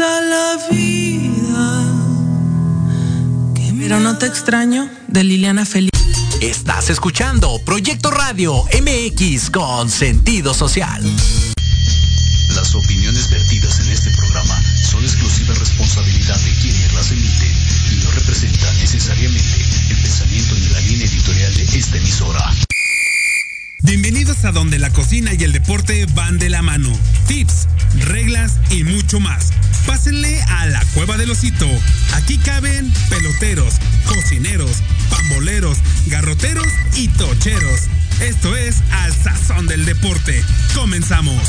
La vida. Pero no te extraño de Liliana Feliz. Estás escuchando Proyecto Radio MX con sentido social. Las opiniones vertidas en este programa son exclusiva responsabilidad de quienes las emiten y no representan necesariamente el pensamiento ni la línea editorial de esta emisora. Bienvenidos a donde la cocina y el deporte van de la mano. Tips, reglas y mucho más. Pásenle a la cueva del osito. Aquí caben peloteros, cocineros, pamboleros, garroteros y tocheros. Esto es Al Sazón del Deporte. Comenzamos.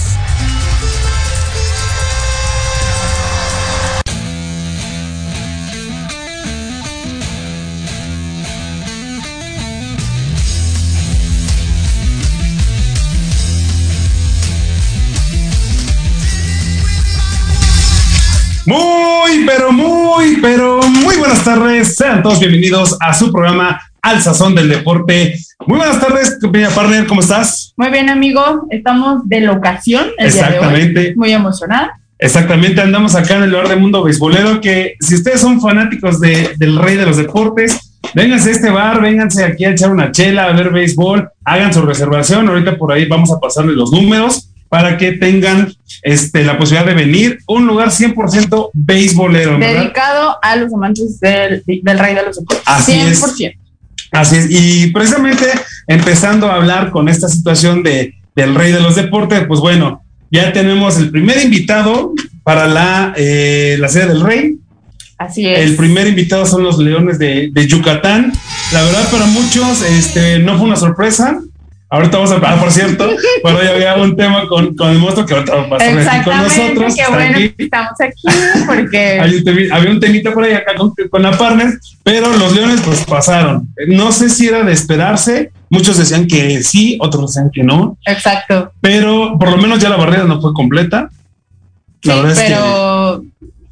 Muy, pero muy, pero muy buenas tardes. Sean todos bienvenidos a su programa Al Sazón del Deporte. Muy buenas tardes, compañía partner, ¿cómo estás? Muy bien, amigo. Estamos de locación el Exactamente. día de hoy. Muy emocionada. Exactamente, andamos acá en el lugar de Mundo Beisbolero, que si ustedes son fanáticos de, del rey de los deportes, vénganse a este bar, vénganse aquí a echar una chela, a ver béisbol, hagan su reservación. Ahorita por ahí vamos a pasarles los números para que tengan este, la posibilidad de venir. Un lugar 100% beisbolero. Dedicado a los amantes del, del rey de los deportes. Así es. 100%. Así es, y precisamente empezando a hablar con esta situación de, del rey de los deportes, pues bueno, ya tenemos el primer invitado para la, eh, la sede del rey. Así es. El primer invitado son los Leones de, de Yucatán. La verdad, para muchos este, no fue una sorpresa. Ahorita vamos a ah, por cierto, bueno, ya había un tema con, con el monstruo que ahorita va a estar con nosotros. qué bueno aquí. que estamos aquí porque un había un temita por ahí acá con, con la partner, pero los leones pues pasaron. No sé si era de esperarse, muchos decían que sí, otros decían que no, exacto. pero por lo menos ya la barrera no fue completa. La Sí, verdad es pero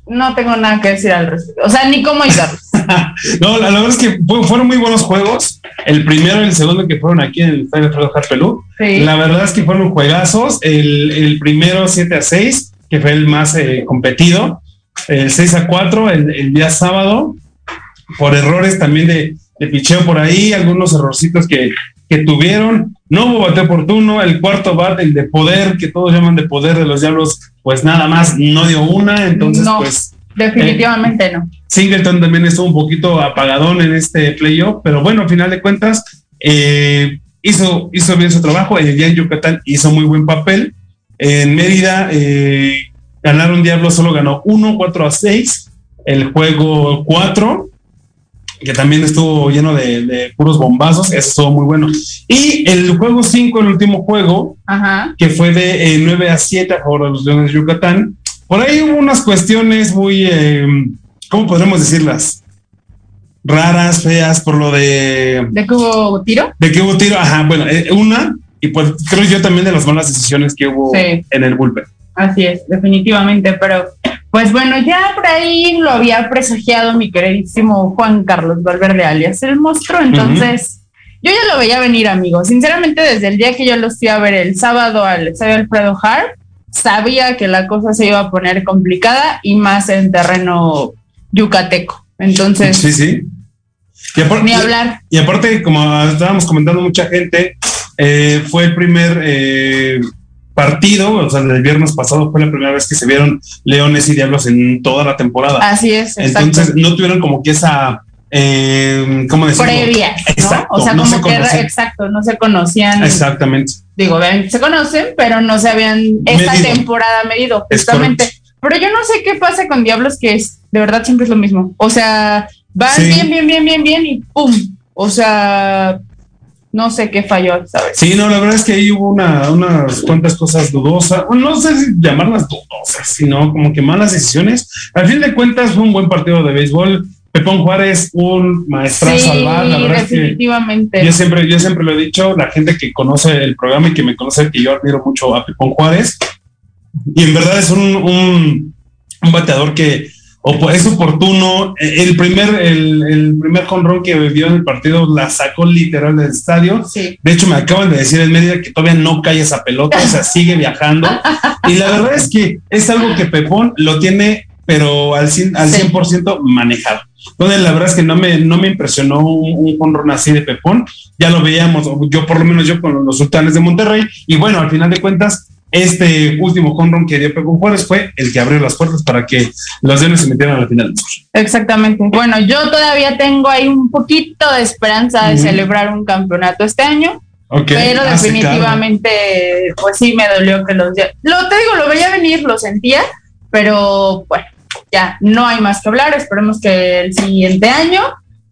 no tengo nada que decir al respecto. O sea, ni cómo ayudarlos. no, la, la verdad es que fu- fueron muy buenos juegos. El primero y el segundo que fueron aquí en el estadio Alfredo Harpelú. Sí. La verdad es que fueron juegazos. El, el primero 7 a 6, que fue el más eh, competido. El 6 a 4, el, el día sábado, por errores también de, de picheo por ahí, algunos errorcitos que, que tuvieron. No hubo bate oportuno. El cuarto bate, el de poder, que todos llaman de poder de los diablos, pues nada más no dio una. Entonces, No. pues. Definitivamente no. Singleton también estuvo un poquito apagadón en este playoff, pero bueno, al final de cuentas, eh, hizo, hizo bien su trabajo. El día en Yucatán hizo muy buen papel. En Mérida eh, ganaron Diablo, solo ganó 1, 4 a 6. El juego 4, que también estuvo lleno de, de puros bombazos, eso estuvo muy bueno. Y el juego 5, el último juego, Ajá. que fue de eh, 9 a 7 a favor de los Leones de Yucatán. Por ahí hubo unas cuestiones muy, eh, ¿cómo podremos decirlas? Raras, feas, por lo de, ¿De que hubo tiro? de que hubo tiro. Ajá, bueno, eh, una, y pues creo yo también de las malas decisiones que hubo Sí. en el bullpen. Así es, definitivamente, pero pues bueno, ya por ahí lo había presagiado mi queridísimo Juan Carlos Valverde alias el monstruo, entonces yo ya lo veía venir, amigo. Sinceramente, desde el día que yo los fui a ver el sábado al estadio Alfredo Hart, sabía que la cosa se iba a poner complicada y más en terreno yucateco. Entonces, Sí, sí. Y aparte, ni hablar. y aparte, como estábamos comentando mucha gente, eh, fue el primer eh, partido, o sea, el viernes pasado fue la primera vez que se vieron Leones y Diablos en toda la temporada. Así es, exacto. Entonces no tuvieron como que esa, eh, ¿cómo decirlo? Previas, ¿no? Exacto, o sea, no como se que, conocían. exacto, no se conocían. Exactamente. Digo, vean, se conocen, pero no se habían esta Medido. temporada medido, justamente. Pero yo no sé qué pasa con Diablos, que es, de verdad siempre es lo mismo. O sea, van Sí. bien, bien, bien, bien, bien y ¡pum! O sea, no sé qué falló, ¿sabes? Sí, no, la verdad es que ahí hubo una, unas cuantas cosas dudosas, no sé si llamarlas dudosas, sino como que malas decisiones. Al fin de cuentas fue un buen partido de béisbol. Pepón Juárez, un maestrazo al bar, la verdad es que definitivamente. yo siempre, yo siempre lo he dicho, la gente que conoce el programa y que me conoce, que yo admiro mucho a Pepón Juárez. Y en verdad es un, un, un bateador que es oportuno. El primer, el, el primer jonrón que vio en el partido la sacó literal del estadio. De hecho, me acaban de decir en Mérida que todavía no cae esa pelota, o sea, sigue viajando. Y la verdad es que es algo que Pepón lo tiene, pero al 100%, al 100 manejado. Entonces, la verdad es que no me, no me impresionó un, jonrón así de Pepón. Ya lo veíamos, yo por lo menos yo con los sultanes de Monterrey. Y bueno, al final de cuentas, este último home que dio Pepe Juárez fue el que abrió las puertas para que los Leones se metieran a la final. Exactamente. Bueno, yo todavía tengo ahí un poquito de esperanza de celebrar un campeonato este año. Pero ah, definitivamente, pues sí me dolió que los lo te digo, lo veía venir, lo sentía, pero bueno, ya no hay más que hablar. Esperemos que el siguiente año,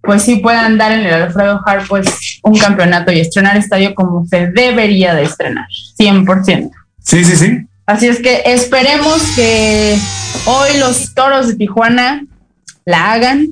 pues sí puedan dar en el Alfredo Hart, pues un campeonato y estrenar estadio como se debería de estrenar, 100%. Sí, sí, sí. Así es que esperemos que hoy los toros de Tijuana la hagan,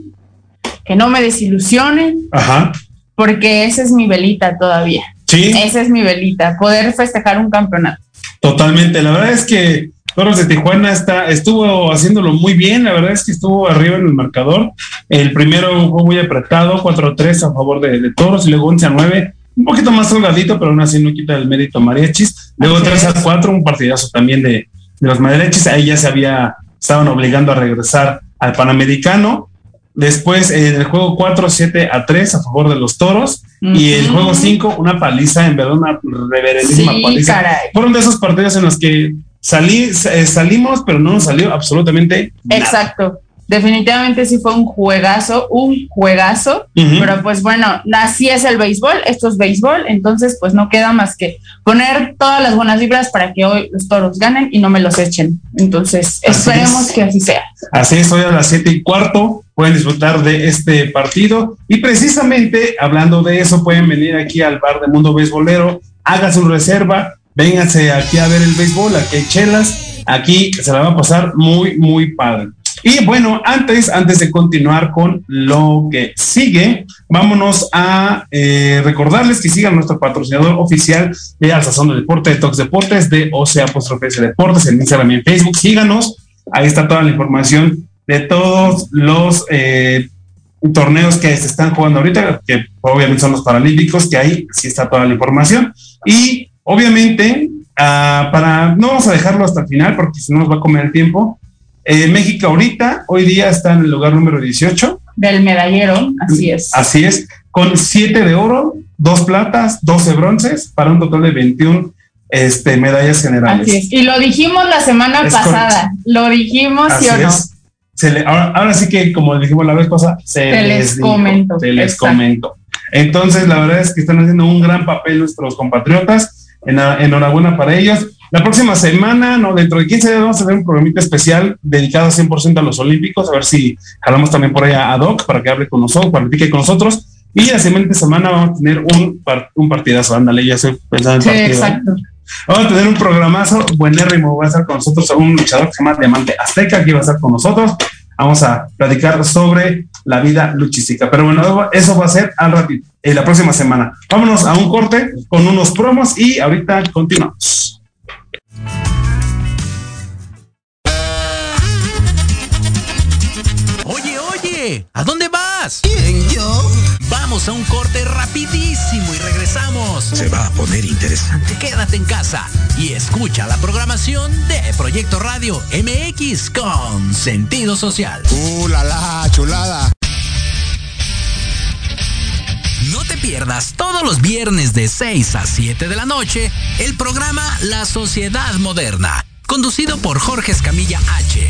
que no me desilusionen. Ajá. Porque esa es mi velita todavía. Sí. Esa es mi velita, poder festejar un campeonato. Totalmente. La verdad es que Toros de Tijuana está, estuvo haciéndolo muy bien. La verdad es que estuvo arriba en el marcador. El primero fue muy apretado, 4-3 a favor de, de Toros y luego 11 a 9 un poquito más holgadito, pero aún así no quita el mérito mariachis. Luego 3 a 4, un partidazo también de, de los mariachis. Ahí ya se había, estaban obligando a regresar al Panamericano. Después en el juego 4, 7 a 3 a favor de los toros. Y el juego 5, una paliza, en verdad, una reverendísima paliza. Fueron de esos partidos en los que salí, eh, salimos, pero no nos salió absolutamente nada. Exacto definitivamente sí fue un juegazo, un juegazo, pero pues bueno, así es el béisbol, esto es béisbol, entonces pues no queda más que poner todas las buenas vibras para que hoy los toros ganen y no me los echen. Entonces, esperemos que así sea. Así es, hoy a las siete y cuarto pueden disfrutar de este partido y precisamente hablando de eso pueden venir aquí al bar de Mundo Béisbolero, haga su reserva, vénganse aquí a ver el béisbol, aquí hay chelas, aquí se la va a pasar muy, muy padre. Y bueno, antes, antes de continuar con lo que sigue, vámonos a eh, recordarles que sigan nuestro patrocinador oficial de Alzazón del Deporte, de Tox Deportes, de OCE Apóstrofe Deportes, en Instagram y en Facebook. Síganos, ahí está toda la información de todos los eh, torneos que se están jugando ahorita, que obviamente son los paralímpicos, que ahí sí está toda la información. Y obviamente, ah, para no vamos a dejarlo hasta el final porque si no nos va a comer el tiempo, eh, México ahorita, hoy día está en el lugar número 18. Del medallero, así es. Así es, con 7 de oro, 2 platas, 12 bronces, para un total de 21 este, medallas generales. Así es. Y lo dijimos la semana pasada, lo dijimos, ¿sí o no? Se le, ahora, sí que, como dijimos la vez pasada, se, les, comento. Se les comento. Entonces, la verdad es que están haciendo un gran papel nuestros compatriotas. Enhorabuena para ellos. La próxima semana, no, dentro de 15 días vamos a tener un programita especial dedicado 100% a los Olímpicos, a ver si jalamos también por allá a Doc para que hable con nosotros, platique con nosotros. Y la siguiente semana vamos a tener un, un partidazo, ándale, ya estoy pensando en sí, partido. Exacto. Vamos a tener un programazo buenérrimo, va a estar con nosotros un luchador que se llama Diamante Azteca, que va a estar con nosotros. Vamos a platicar sobre la vida luchística. Pero bueno, eso va a ser al ratito, en la próxima semana. Vámonos a un corte con unos promos y ahorita continuamos. ¿A dónde vas? ¿Quién, yo? Vamos a un corte rapidísimo y regresamos. Se va a poner interesante. Quédate en casa y escucha la programación de Proyecto Radio MX con sentido social. ¡Uh, la, la chulada! No te pierdas todos los viernes de 6 a 7 de la noche el programa La Sociedad Moderna conducido por Jorge Escamilla H,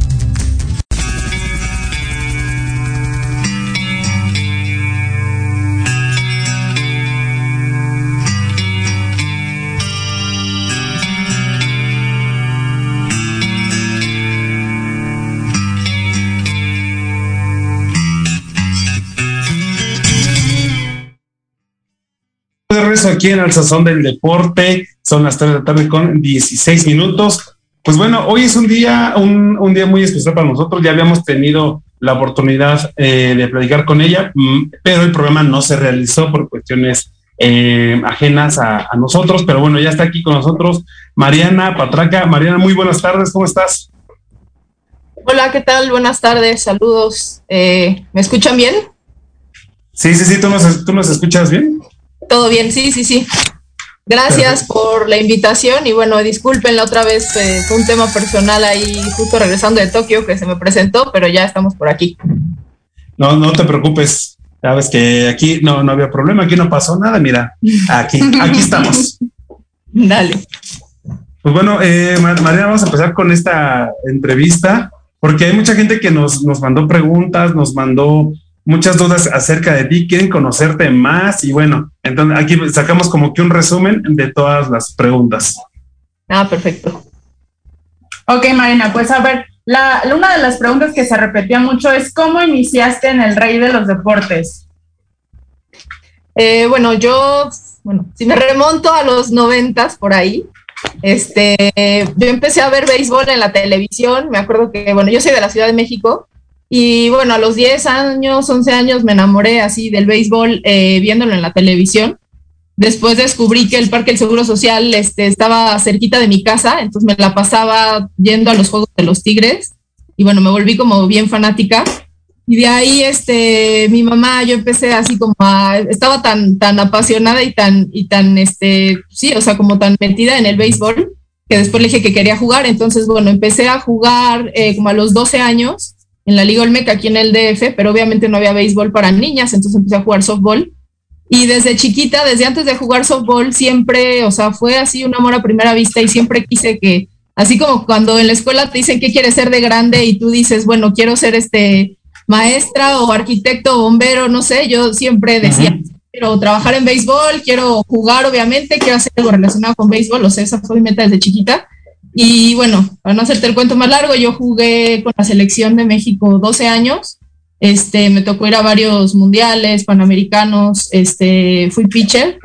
Regreso aquí en el Sazón del Deporte. Son las 3 de la tarde con 16 minutos. Pues bueno, hoy es un día, un, un día muy especial para nosotros. Ya habíamos tenido la oportunidad eh, de platicar con ella, mm, pero el programa no se realizó por cuestiones eh, ajenas a, a, nosotros. Pero bueno, ya está aquí con nosotros Mariana Patraca. Mariana, muy buenas tardes, ¿cómo estás? Hola, ¿qué tal? Buenas tardes, saludos. Eh, ¿Me escuchan bien? Sí, sí, sí, ¿tú nos, tú nos escuchas bien? Todo bien, sí, sí, sí. Gracias Perfecto. por la invitación y bueno, disculpen la otra vez, eh, fue un tema personal ahí justo regresando de Tokio que se me presentó, pero ya estamos por aquí. No, no te preocupes, sabes que aquí no, no había problema, aquí no pasó nada, mira, aquí, aquí estamos. Dale. Pues bueno, eh, Mariana, vamos a empezar con esta entrevista, porque hay mucha gente que nos, nos mandó preguntas, nos mandó muchas dudas acerca de ti, quieren conocerte más y bueno, entonces aquí sacamos como que un resumen de todas las preguntas. Ah, perfecto. Ok, Marina, pues a ver, la, una de las preguntas que se repetía mucho es ¿cómo iniciaste en el rey de los deportes? Eh, bueno, yo, bueno, si me remonto a los noventas por ahí, este, yo empecé a ver béisbol en la televisión, me acuerdo que, bueno, yo soy de la Ciudad de México, y bueno, a los 10 años, 11 años me enamoré así del béisbol eh, viéndolo en la televisión. Después descubrí que el Parque del Seguro Social este, estaba cerquita de mi casa, entonces me la pasaba yendo a los Juegos de los Tigres y bueno, me volví como bien fanática. Y de ahí, este, mi mamá, yo empecé así como a, estaba tan, tan apasionada y tan, y tan, este, sí, o sea, como tan metida en el béisbol, que después le dije que quería jugar. Entonces, bueno, empecé a jugar eh, como a los 12 años en la Liga Olmeca aquí en el DF, pero obviamente no había béisbol para niñas, entonces empecé a jugar softball. Y desde chiquita, desde antes de jugar softball, siempre, o sea, fue así un amor a primera vista y siempre quise que, así como cuando en la escuela te dicen qué quieres ser de grande y tú dices, bueno, quiero ser este maestra o arquitecto bombero, no sé, yo siempre decía, quiero trabajar en béisbol, quiero jugar, obviamente, quiero hacer algo relacionado con béisbol, o sea, esa fue mi meta desde chiquita. Y bueno, para no hacerte el cuento más largo, yo jugué con la selección de México 12 años. Este, me tocó ir a varios mundiales, panamericanos, este, fui pitcher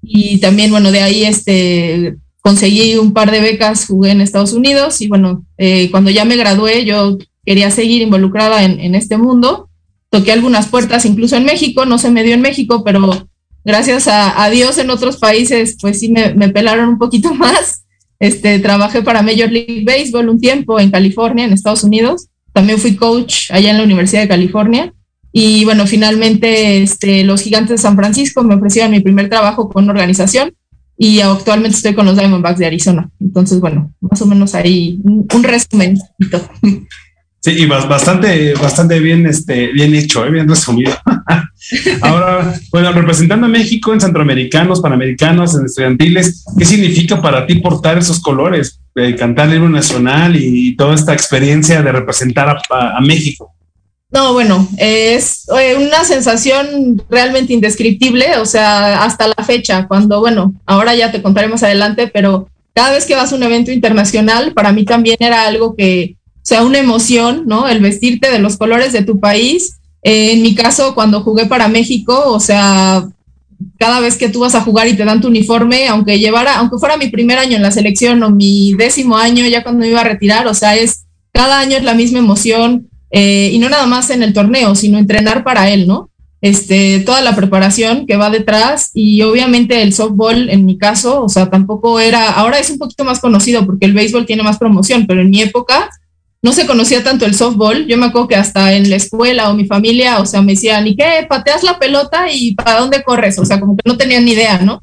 y también, bueno, de ahí este, conseguí un par de becas, jugué en Estados Unidos y bueno, eh, cuando ya me gradué, yo quería seguir involucrada en, este mundo. Toqué algunas puertas, incluso en México, no se me dio en México, pero gracias a, Dios en otros países, pues sí me pelaron un poquito más. Este, trabajé para Major League Baseball un tiempo en California, en Estados Unidos. También fui coach allá en la Universidad de California. Y bueno, finalmente este, los Gigantes de San Francisco me ofrecieron mi primer trabajo con una organización y actualmente estoy con los Diamondbacks de Arizona. Entonces, bueno, más o menos ahí un, un resumen. Sí, y bastante, bastante bien, este, bien hecho, ¿eh? bien resumido. Ahora, bueno, representando a México en centroamericanos, panamericanos, en estudiantiles, ¿qué significa para ti portar esos colores, eh, cantar el himno nacional y toda esta experiencia de representar a, a, México? No, bueno, es una sensación realmente indescriptible, o sea, hasta la fecha, cuando, bueno, ahora ya te contaré más adelante, pero cada vez que vas a un evento internacional, para mí también era algo que, sea, una emoción, ¿no? El vestirte de los colores de tu país. Eh, en mi caso, cuando jugué para México, o sea, cada vez que tú vas a jugar y te dan tu uniforme, aunque llevara, aunque fuera mi primer año en la selección o mi décimo año ya cuando me iba a retirar, o sea, es cada año es la misma emoción eh, y no nada más en el torneo, sino entrenar para él, ¿no? Este, toda la preparación que va detrás y obviamente el softball en mi caso, o sea, tampoco era, ahora es un poquito más conocido porque el béisbol tiene más promoción, pero en mi época no se conocía tanto el softball. Yo me acuerdo que hasta en la escuela o mi familia, o sea, me decían, ¿y qué? ¿Pateas la pelota y para dónde corres? O sea, como que no tenían ni idea, ¿no?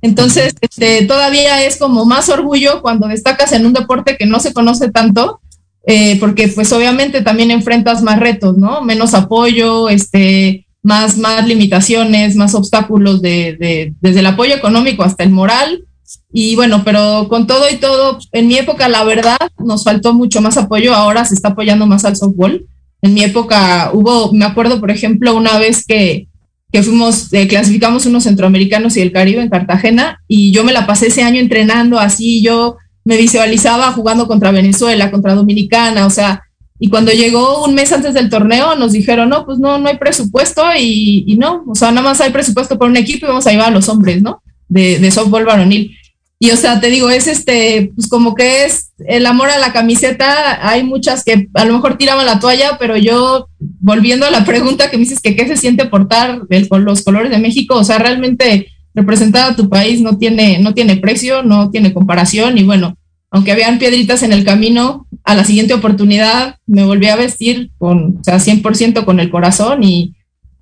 Entonces, este, todavía es como más orgullo cuando destacas en un deporte que no se conoce tanto, eh, porque pues obviamente también enfrentas más retos, ¿no? Menos apoyo, este, más, más limitaciones, más obstáculos de, de, desde el apoyo económico hasta el moral, y bueno, pero con todo y todo, en mi época, la verdad, nos faltó mucho más apoyo. Ahora se está apoyando más al softball. En mi época hubo, me acuerdo, por ejemplo, una vez que, que fuimos, eh, clasificamos unos centroamericanos y el Caribe en Cartagena, y yo me la pasé ese año entrenando así. Yo me visualizaba jugando contra Venezuela, contra Dominicana, o sea, y cuando llegó un mes antes del torneo, nos dijeron, no, pues no, no hay presupuesto y, y no, o sea, nada más hay presupuesto por un equipo y vamos a llevar a los hombres, ¿no? De, de softball varonil. Y o sea, te digo, es este, pues como que es el amor a la camiseta. Hay muchas que a lo mejor tiraban la toalla, pero yo, volviendo a la pregunta que me dices que qué se siente portar el, los colores de México, o sea, realmente representar a tu país no tiene, no tiene precio, no tiene comparación. Y bueno, aunque habían piedritas en el camino, a la siguiente oportunidad me volví a vestir con, o sea, 100% con el corazón y,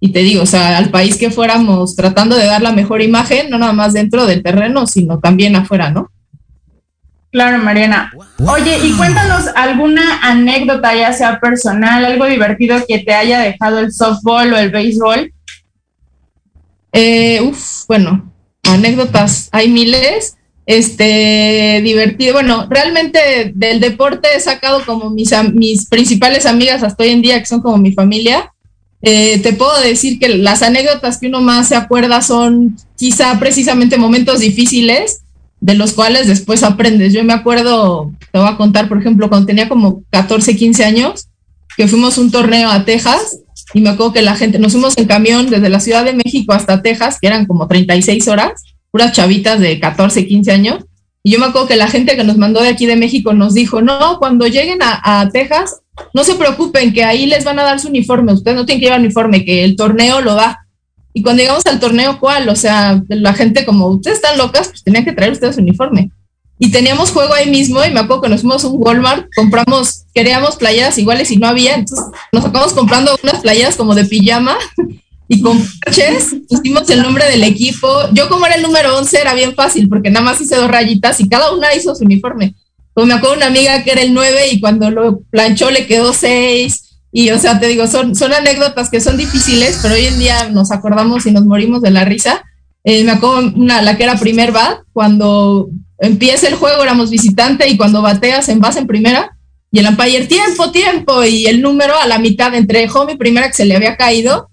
y te digo, o sea, al país que fuéramos tratando de dar la mejor imagen, no nada más dentro del terreno, sino también afuera, ¿no? Claro, Mariana. Oye, y cuéntanos alguna anécdota, ya sea personal, algo divertido que te haya dejado el softball o el béisbol. Eh, uf, bueno, anécdotas, hay miles. Este, divertido. Bueno, realmente del deporte he sacado como mis, mis principales amigas hasta hoy en día, que son como mi familia. Eh, te puedo decir que las anécdotas que uno más se acuerda son quizá precisamente momentos difíciles de los cuales después aprendes. Yo me acuerdo, te voy a contar, por ejemplo, cuando tenía como 14, 15 años, que fuimos un torneo a Texas y me acuerdo que la gente, nos fuimos en camión desde la Ciudad de México hasta Texas, que eran como 36 horas, puras chavitas de 14, 15 años. Y yo me acuerdo que la gente que nos mandó de aquí de México nos dijo, no, cuando lleguen a, a Texas, no se preocupen, que ahí les van a dar su uniforme, ustedes no tienen que llevar uniforme, que el torneo lo da. Y cuando llegamos al torneo, ¿cuál? O sea, la gente como, ustedes están locas, pues tenían que traer ustedes uniforme. Y teníamos juego ahí mismo y me acuerdo que nos fuimos a un Walmart, compramos, queríamos playeras iguales y no había, entonces nos acabamos comprando unas playeras como de pijama y con parches pusimos el nombre del equipo. Yo como era el número 11 era bien fácil porque nada más hice dos rayitas y cada una hizo su uniforme. Pues me acuerdo una amiga que era el 9 y cuando lo planchó le quedó 6. Y o sea, te digo, son, son anécdotas que son difíciles, pero hoy en día nos acordamos y nos morimos de la risa. Eh, me acuerdo una, la que era primer bat, cuando empieza el juego éramos visitante y cuando bateas en base en primera, y el umpire, tiempo, tiempo, y el número a la mitad entre home y primera que se le había caído,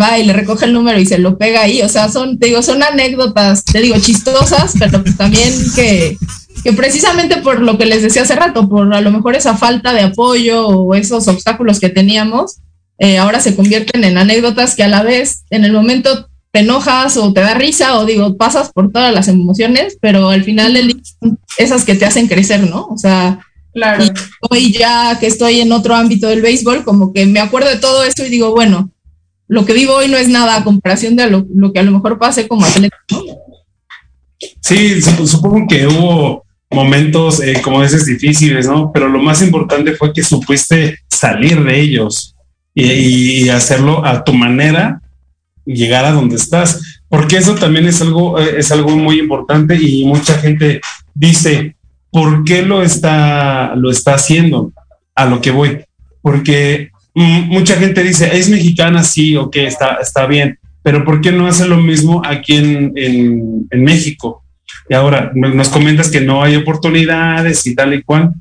va y le recoge el número y se lo pega ahí. O sea, son, te digo, son anécdotas, te digo, chistosas, pero también que, que precisamente por lo que les decía hace rato, por a lo mejor esa falta de apoyo o esos obstáculos que teníamos, eh, ahora se convierten en anécdotas que a la vez en el momento te enojas o te da risa o digo, pasas por todas las emociones, pero al final del día son esas que te hacen crecer, ¿no? O sea, claro. y hoy ya que estoy en otro ámbito del béisbol, como que me acuerdo de todo eso y digo, bueno, lo que vivo hoy no es nada a comparación de lo, lo que a lo mejor pasé como atleta, ¿no? Sí, supongo que hubo momentos, eh, como dices, difíciles, ¿no? Pero lo más importante fue que supiste salir de ellos y, hacerlo a tu manera llegar a donde estás. Porque eso también es algo, eh, es algo muy importante y mucha gente dice, ¿por qué lo está, lo está haciendo? A lo que voy. Porque mm, mucha gente dice, es mexicana, sí, ok, está, está bien, pero ¿por qué no hace lo mismo aquí en, en México? Y ahora nos comentas que no hay oportunidades y tal y cual.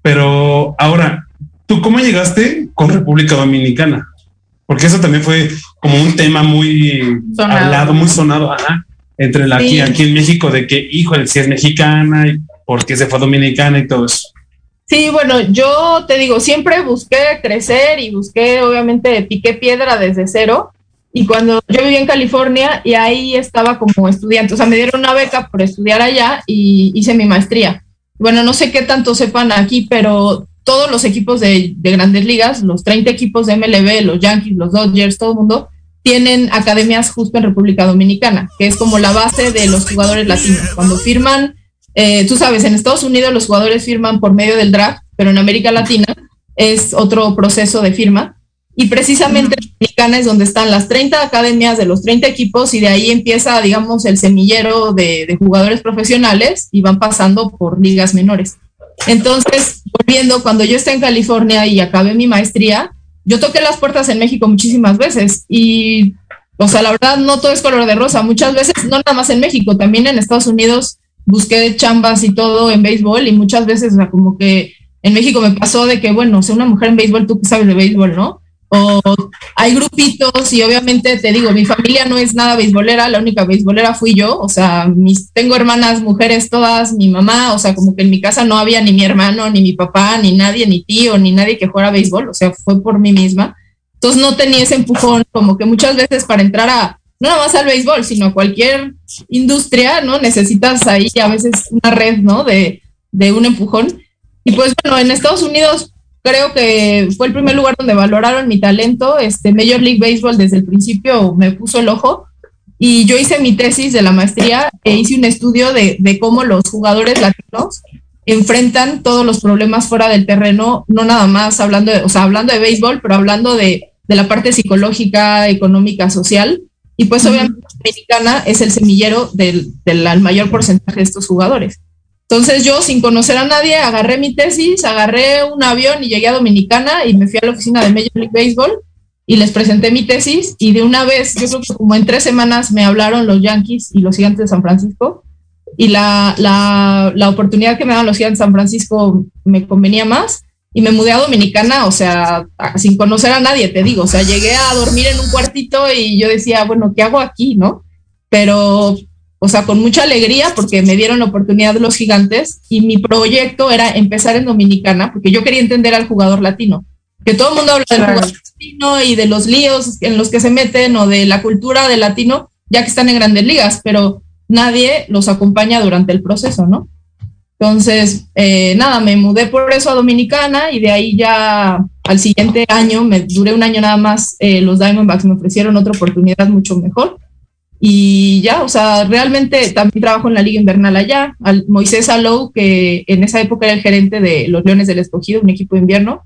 Pero ahora, ¿tú cómo llegaste con República Dominicana? Porque eso también fue como un tema muy sonado. hablado, muy sonado, ajá, entre la, sí. aquí, aquí en México, de que, híjole, si es mexicana, y por qué se fue dominicana y todo eso. Sí, bueno, yo te digo, siempre busqué crecer y busqué, obviamente, piqué piedra desde cero y cuando yo vivía en California y ahí estaba como estudiante, o sea, me dieron una beca por estudiar allá y hice mi maestría. Bueno, no sé qué tanto sepan aquí, pero todos los equipos de, de grandes ligas, los 30 equipos de MLB, los Yankees, los Dodgers, todo el mundo, tienen academias justo en República Dominicana, que es como la base de los jugadores latinos. Cuando firman, eh, tú sabes, en Estados Unidos los jugadores firman por medio del draft, pero en América Latina es otro proceso de firma. Y precisamente en Dominicana es donde están las 30 academias de los 30 equipos y de ahí empieza, digamos, el semillero de, de jugadores profesionales y van pasando por ligas menores. Entonces, volviendo, cuando yo esté en California y acabé mi maestría, yo toqué las puertas en México muchísimas veces y, o sea, la verdad no todo es color de rosa. Muchas veces, no nada más en México, también en Estados Unidos busqué chambas y todo en béisbol y muchas veces, o sea, como que en México me pasó de que, bueno, soy una mujer en béisbol, tú que sabes de béisbol, ¿no? O hay grupitos y obviamente te digo, mi familia no es nada beisbolera, la única beisbolera fui yo, o sea, mis, tengo hermanas mujeres todas, mi mamá, o sea, como que en mi casa no había ni mi hermano, ni mi papá, ni nadie, ni tío, ni nadie que fuera béisbol, o sea, fue por mí misma. Entonces no tenía ese empujón, como que muchas veces para entrar a, no nada más al béisbol, sino a cualquier industria, ¿no? Necesitas ahí a veces una red, ¿no? De, de un empujón. Y pues bueno, en Estados Unidos creo que fue el primer lugar donde valoraron mi talento. Este Major League Baseball desde el principio me puso el ojo y yo hice mi tesis de la maestría e hice un estudio de, de cómo los jugadores latinos enfrentan todos los problemas fuera del terreno, no nada más hablando de, o sea, hablando de béisbol, pero hablando de, de la parte psicológica, económica, social. Y pues obviamente la americana es el semillero del, del mayor porcentaje de estos jugadores. Entonces yo, sin conocer a nadie, agarré mi tesis, agarré un avión y llegué a Dominicana y me fui a la oficina de Major League Baseball y les presenté mi tesis. Y de una vez, yo creo que como en tres semanas me hablaron los Yankees y los Gigantes de San Francisco. Y la, la, la oportunidad que me daban los Gigantes de San Francisco me convenía más. Y me mudé a Dominicana, o sea, sin conocer a nadie, te digo, o sea, llegué a dormir en un cuartito y yo decía, bueno, ¿qué hago aquí, no? Pero o sea, con mucha alegría porque me dieron la oportunidad de los gigantes y mi proyecto era empezar en Dominicana porque yo quería entender al jugador latino, que todo el mundo habla del jugador latino y de los líos en los que se meten o de la cultura del latino, ya que están en grandes ligas, pero nadie los acompaña durante el proceso, ¿no? Entonces, eh, nada, me mudé por eso a Dominicana y de ahí ya al siguiente año, me duré un año nada más, eh, los Diamondbacks me ofrecieron otra oportunidad mucho mejor y ya, o sea, realmente también trabajo en la Liga Invernal allá. Al Moisés Alou, que en esa época era el gerente de los Leones del Escogido, un equipo de invierno,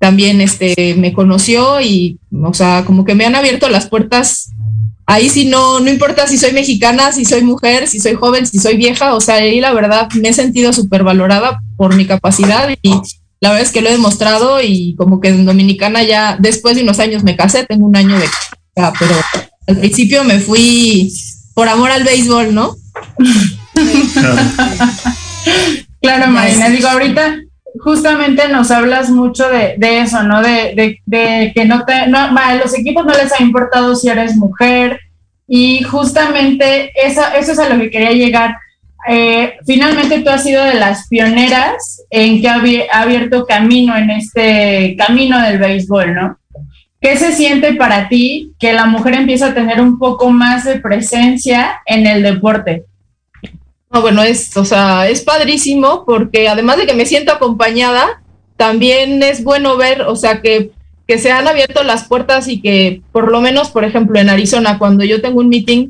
también este, me conoció y, o sea, como que me han abierto las puertas. Ahí sí no, no importa si soy mexicana, si soy mujer, si soy joven, si soy vieja, o sea, ahí la verdad me he sentido súper valorada por mi capacidad y la verdad es que lo he demostrado y como que en Dominicana ya después de unos años me casé, tengo un año de... Pero al principio me fui por amor al béisbol, ¿no? claro, Marina, digo, ahorita justamente nos hablas mucho de, eso, ¿no? De, que no te, no, a los equipos no les ha importado si eres mujer y justamente eso, eso es a lo que quería llegar. Eh, finalmente tú has sido de las pioneras en que ha abierto camino en este camino del béisbol, ¿no? ¿Qué se siente para ti que la mujer empieza a tener un poco más de presencia en el deporte? bueno, es, o sea, es padrísimo porque además de que me siento acompañada, también es bueno ver, o sea, que, que se han abierto las puertas y que por lo menos, por ejemplo, en Arizona, cuando yo tengo un meeting,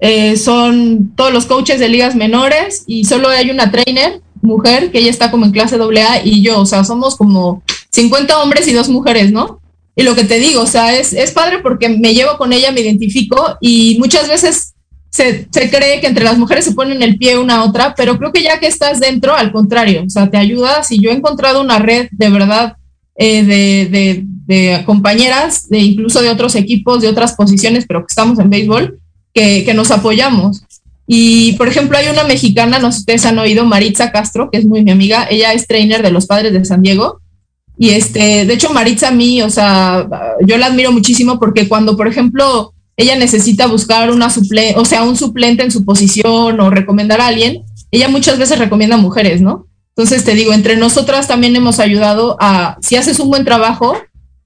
eh, son todos los coaches de ligas menores y solo hay una trainer, mujer, que ella está como en clase AA y yo, o sea, somos como 50 hombres y dos mujeres, ¿no? Y lo que te digo, o sea, es, es padre porque me llevo con ella, me identifico y muchas veces se, se, cree que entre las mujeres se ponen el pie una a otra, pero creo que ya que estás dentro, al contrario, o sea, te ayudas. Y yo he encontrado una red de verdad eh, de, de, de, compañeras, de incluso de otros equipos, de otras posiciones, pero que estamos en béisbol, que, que nos apoyamos. Y, por ejemplo, hay una mexicana, no sé si ustedes han oído, Maritza Castro, que es muy mi amiga, ella es trainer de los padres de San Diego, y este, de hecho, Maritza a mí, o sea, yo la admiro muchísimo porque cuando, por ejemplo, ella necesita buscar una suple o sea, un suplente en su posición o recomendar a alguien, ella muchas veces recomienda mujeres, ¿no? Entonces te digo, entre nosotras también hemos ayudado a, si haces un buen trabajo,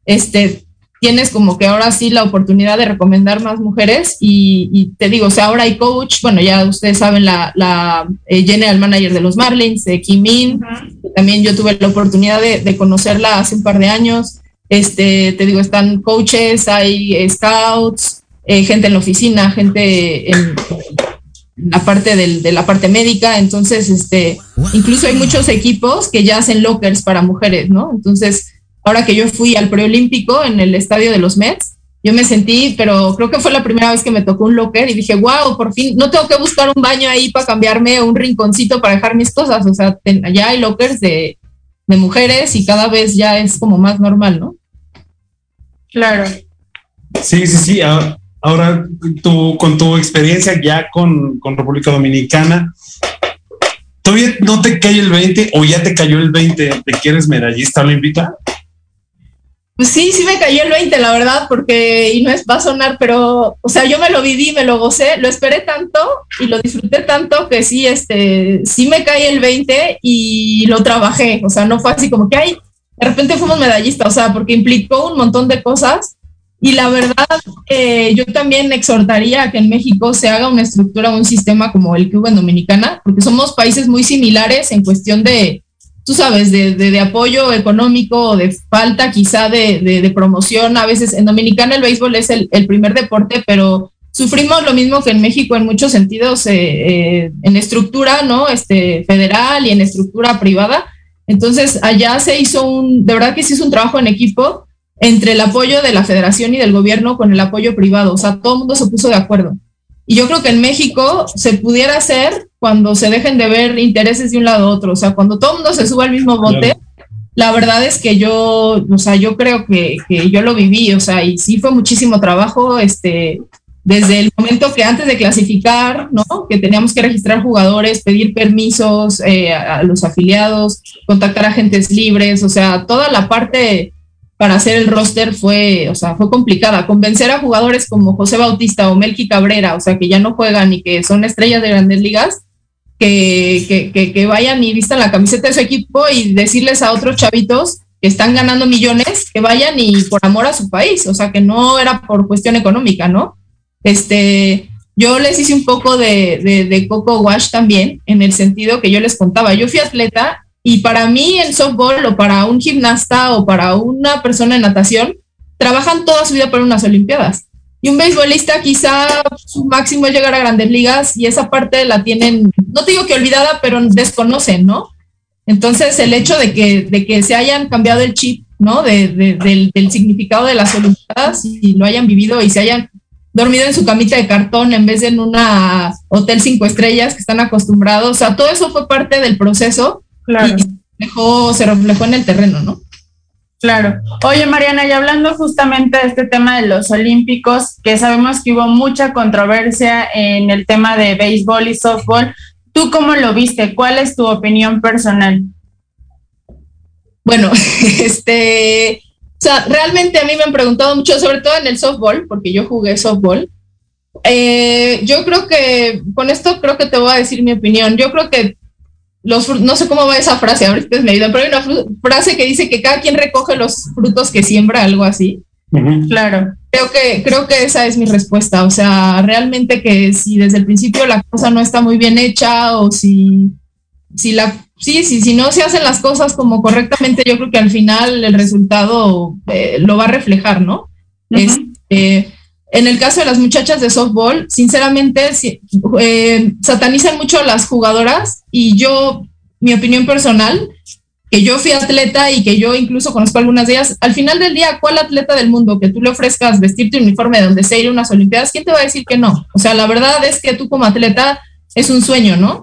este, tienes como que ahora sí la oportunidad de recomendar más mujeres y, te digo, o sea, ahora hay coach, bueno, ya ustedes saben la, la eh, general manager de los Marlins, de Kim Min, también yo tuve la oportunidad de, conocerla hace un par de años, este, te digo, están coaches, hay scouts, eh, gente en la oficina, gente en, la parte de la parte médica, entonces, este, incluso hay muchos equipos que ya hacen lockers para mujeres, ¿no? Entonces, ahora que yo fui al preolímpico en el estadio de los Mets, yo me sentí, pero creo que fue la primera vez que me tocó un locker y dije, wow, por fin, no tengo que buscar un baño ahí para cambiarme un rinconcito para dejar mis cosas. O sea, ya hay lockers de, de, mujeres y cada vez ya es como más normal, ¿no? Claro. Sí, sí, sí. Ahora, tú, con tu experiencia ya con, con República Dominicana, ¿todavía no te cae el 20 o ya te cayó el 20 de que eres medallista olímpica? Pues sí, sí me cayó el 20, la verdad, porque, y no es, va a sonar, pero, o sea, yo me lo viví, me lo gocé, lo esperé tanto y lo disfruté tanto que sí, este, sí me caí el 20 y lo trabajé, o sea, no fue así como que, ay, de repente fuimos medallistas, o sea, porque implicó un montón de cosas. Y la verdad, eh, yo también exhortaría a que en México se haga una estructura, un sistema como el que hubo en Dominicana, porque somos países muy similares en cuestión de, tú sabes, de, de, apoyo económico o de falta quizá de, de, promoción. A veces en Dominicana el béisbol es el, el, primer deporte, pero sufrimos lo mismo que en México en muchos sentidos, eh, eh, en estructura ¿no? este, federal y en estructura privada. Entonces, allá se hizo un, de verdad que se hizo un trabajo en equipo entre el apoyo de la federación y del gobierno con el apoyo privado. O sea, todo el mundo se puso de acuerdo. Y yo creo que en México se pudiera hacer cuando se dejen de ver intereses de un lado a otro, o sea, cuando todo el mundo se suba al mismo bote, la verdad es que yo, o sea, yo creo que, que, yo lo viví, o sea, y sí fue muchísimo trabajo, este, desde el momento que antes de clasificar, ¿no? Que teníamos que registrar jugadores, pedir permisos eh, a, los afiliados, contactar agentes libres, o sea, toda la parte para hacer el roster fue, o sea, fue complicada. Convencer a jugadores como José Bautista o Melqui Cabrera, o sea, que ya no juegan y que son estrellas de grandes ligas, que, vayan y vistan la camiseta de su equipo y decirles a otros chavitos que están ganando millones que vayan y por amor a su país, o sea, que no era por cuestión económica, ¿no? Este, yo les hice un poco de, de Coco Wash también, en el sentido que yo les contaba, yo fui atleta y para mí el softball o para un gimnasta o para una persona en natación, trabajan toda su vida para unas Olimpiadas. Y un beisbolista quizá su máximo es llegar a grandes ligas y esa parte la tienen, no digo que olvidada, pero desconocen, ¿no? Entonces el hecho de que, de que se hayan cambiado el chip, ¿no? De, del, del, significado de las Olimpiadas y lo hayan vivido y se hayan dormido en su camita de cartón en vez de en una hotel cinco estrellas que están acostumbrados, o sea, todo eso fue parte del proceso claro. y se reflejó en el terreno, ¿no? Claro. Oye, Mariana, y hablando justamente de este tema de los Olímpicos, que sabemos que hubo mucha controversia en el tema de béisbol y softball, ¿tú cómo lo viste? ¿Cuál es tu opinión personal? Bueno, este, o sea, realmente a mí me han preguntado mucho, sobre todo en el softball, porque yo jugué softball. Eh, yo creo que, con esto creo que te voy a decir mi opinión. Yo creo que los no sé cómo va esa frase, ahorita es medida, pero hay una frase que dice que cada quien recoge los frutos que siembra, algo así. Claro. Creo que, creo que esa es mi respuesta. O sea, realmente que si desde el principio la cosa no está muy bien hecha o si, si la sí, sí, si no se hacen las cosas como correctamente, yo creo que al final el resultado eh, lo va a reflejar, ¿no? Este, en el caso de las muchachas de softball, sinceramente, eh, satanizan mucho a las jugadoras y yo, mi opinión personal, que yo fui atleta y que yo incluso conozco algunas de ellas, al final del día, ¿cuál atleta del mundo que tú le ofrezcas vestirte uniforme de donde sea ir a unas Olimpiadas? ¿Quién te va a decir que no? O sea, la verdad es que tú como atleta es un sueño, ¿no?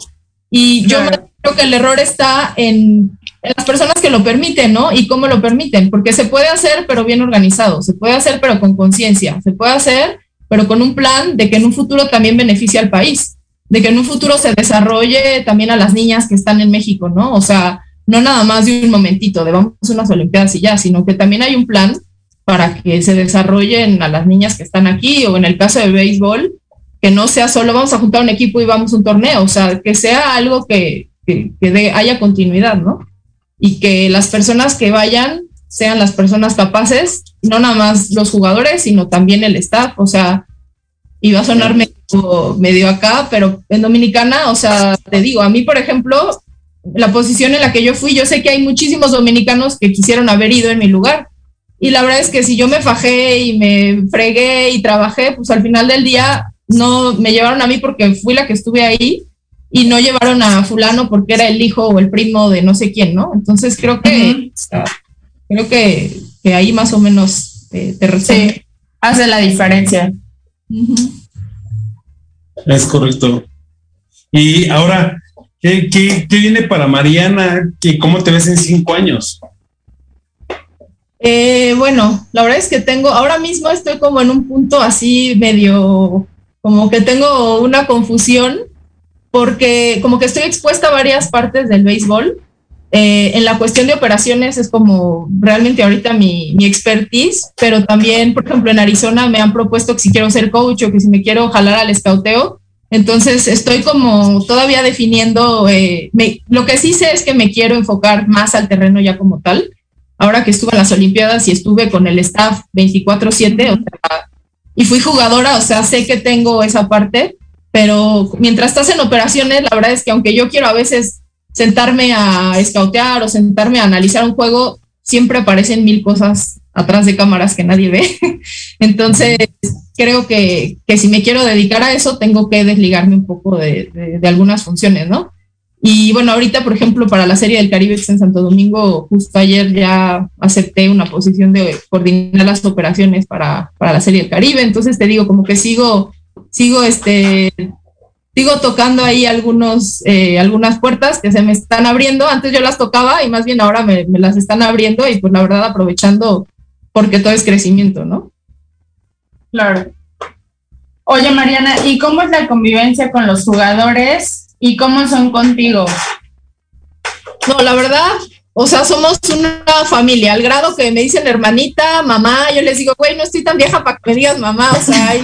Y yo creo que el error está en las personas que lo permiten, ¿no? Y cómo lo permiten, porque se puede hacer, pero bien organizado, se puede hacer, pero con conciencia, se puede hacer, pero con un plan de que en un futuro también beneficie al país, de que en un futuro se desarrolle también a las niñas que están en México, ¿no? O sea, no nada más de un momentito, de vamos a unas Olimpiadas y ya, sino que también hay un plan para que se desarrollen a las niñas que están aquí, o en el caso de béisbol, que no sea solo vamos a juntar un equipo y vamos a un torneo, o sea, que sea algo que, que, haya continuidad, ¿no? Y que las personas que vayan sean las personas capaces, no nada más los jugadores, sino también el staff. O sea, iba a sonar medio, medio acá, pero en Dominicana, o sea, te digo, a mí, por ejemplo, la posición en la que yo fui, yo sé que hay muchísimos dominicanos que quisieron haber ido en mi lugar. Y la verdad es que si yo me fajé y me fregué y trabajé, pues al final del día no me llevaron a mí porque fui la que estuve ahí y no llevaron a fulano porque era el hijo o el primo de no sé quién, ¿no? Entonces creo que creo que, ahí más o menos te, te hace la diferencia. Es correcto. Y ahora, ¿qué, qué, viene para Mariana? ¿Qué, ¿Cómo te ves en cinco años? Eh, bueno, la verdad es que tengo, ahora mismo estoy como en un punto así medio, como que tengo una confusión, porque como que estoy expuesta a varias partes del béisbol eh, en la cuestión de operaciones es como realmente ahorita mi, mi, expertise, pero también, por ejemplo, en Arizona me han propuesto que si quiero ser coach o que si me quiero jalar al escauteo. Entonces estoy como todavía definiendo, eh, lo que sí sé es que me quiero enfocar más al terreno ya como tal. Ahora que estuve en las Olimpiadas y estuve con el staff 24/7 y fui jugadora, o sea, sé que tengo esa parte, pero mientras estás en operaciones, la verdad es que aunque yo quiero a veces sentarme a escautear o sentarme a analizar un juego, siempre aparecen mil cosas atrás de cámaras que nadie ve. Entonces, creo que, que, si me quiero dedicar a eso, tengo que desligarme un poco de, de, algunas funciones, ¿no? Y bueno, ahorita, por ejemplo, para la Serie del Caribe en Santo Domingo, justo ayer ya acepté una posición de coordinar las operaciones para, para la Serie del Caribe. Entonces, te digo, como que sigo, sigo este, sigo tocando ahí algunos, eh, algunas puertas que se me están abriendo. Antes yo las tocaba y más bien ahora me, las están abriendo y pues la verdad aprovechando porque todo es crecimiento, ¿no? Claro. Oye, Mariana, ¿y cómo es la convivencia con los jugadores y cómo son contigo? No, la verdad, o sea, somos una familia, al grado que me dicen hermanita, mamá, yo les digo, güey, no estoy tan vieja para que me digas mamá, o sea,